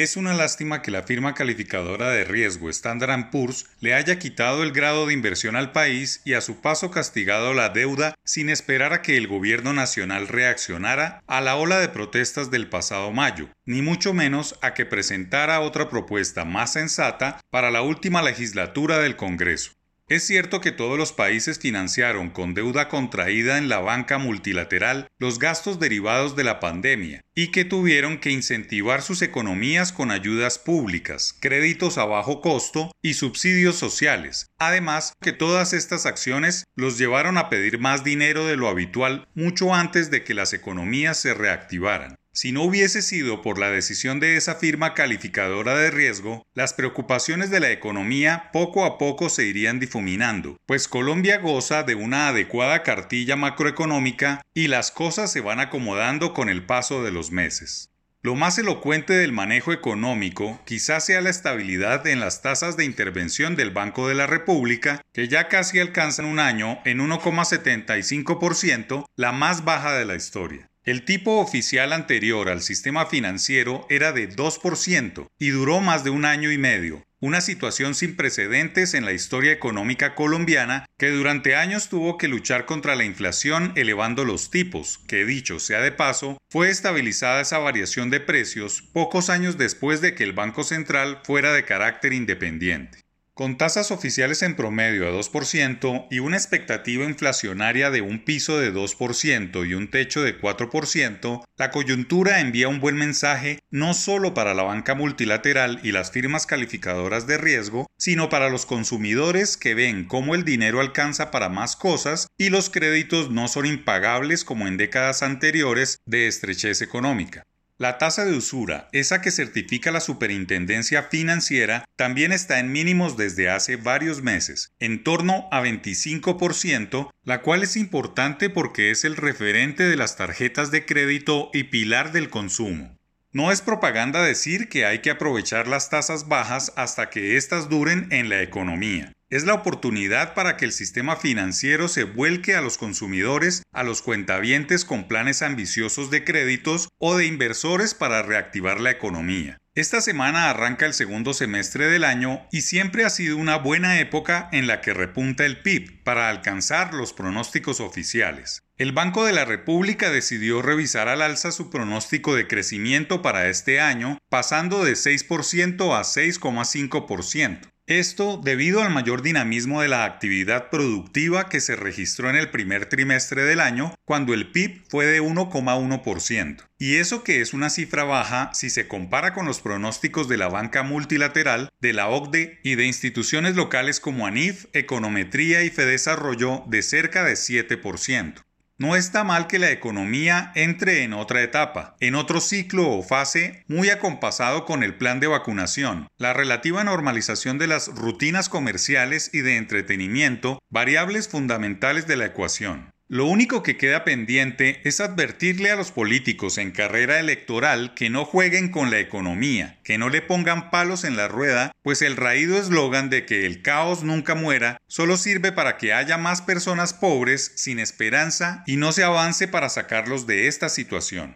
Es una lástima que la firma calificadora de riesgo Standard Poor's le haya quitado el grado de inversión al país y a su paso castigado la deuda sin esperar a que el gobierno nacional reaccionara a la ola de protestas del pasado mayo, ni mucho menos a que presentara otra propuesta más sensata para la última legislatura del Congreso. Es cierto que todos los países financiaron con deuda contraída en la banca multilateral los gastos derivados de la pandemia y que tuvieron que incentivar sus economías con ayudas públicas, créditos a bajo costo y subsidios sociales. Además, que todas estas acciones los llevaron a pedir más dinero de lo habitual mucho antes de que las economías se reactivaran. Si no hubiese sido por la decisión de esa firma calificadora de riesgo, las preocupaciones de la economía poco a poco se irían difuminando, pues Colombia goza de una adecuada cartilla macroeconómica y las cosas se van acomodando con el paso de los meses. Lo más elocuente del manejo económico quizás sea la estabilidad en las tasas de intervención del Banco de la República, que ya casi alcanzan un año en 1,75%, la más baja de la historia. El tipo oficial anterior al sistema financiero era de 2% y duró más de un año y medio, una situación sin precedentes en la historia económica colombiana que durante años tuvo que luchar contra la inflación elevando los tipos, que dicho sea de paso, fue estabilizada esa variación de precios pocos años después de que el Banco Central fuera de carácter independiente. Con tasas oficiales en promedio a 2% y una expectativa inflacionaria de un piso de 2% y un techo de 4%, la coyuntura envía un buen mensaje no solo para la banca multilateral y las firmas calificadoras de riesgo, sino para los consumidores que ven cómo el dinero alcanza para más cosas y los créditos no son impagables como en décadas anteriores de estrechez económica. La tasa de usura, esa que certifica la Superintendencia Financiera, también está en mínimos desde hace varios meses, en torno a 25%, la cual es importante porque es el referente de las tarjetas de crédito y pilar del consumo. No es propaganda decir que hay que aprovechar las tasas bajas hasta que éstas duren en la economía es la oportunidad para que el sistema financiero se vuelque a los consumidores, a los cuentavientes con planes ambiciosos de créditos o de inversores para reactivar la economía. Esta semana arranca el segundo semestre del año y siempre ha sido una buena época en la que repunta el PIB para alcanzar los pronósticos oficiales. El Banco de la República decidió revisar al alza su pronóstico de crecimiento para este año, pasando de 6% a 6,5%. Esto debido al mayor dinamismo de la actividad productiva que se registró en el primer trimestre del año, cuando el PIB fue de 1,1%. Y eso que es una cifra baja si se compara con los pronósticos de la banca multilateral, de la OCDE y de instituciones locales como ANIF, Econometría y Fedesarrollo de cerca de 7%. No está mal que la economía entre en otra etapa, en otro ciclo o fase muy acompasado con el plan de vacunación, la relativa normalización de las rutinas comerciales y de entretenimiento, variables fundamentales de la ecuación. Lo único que queda pendiente es advertirle a los políticos en carrera electoral que no jueguen con la economía, que no le pongan palos en la rueda, pues el raído eslogan de que el caos nunca muera solo sirve para que haya más personas pobres sin esperanza y no se avance para sacarlos de esta situación.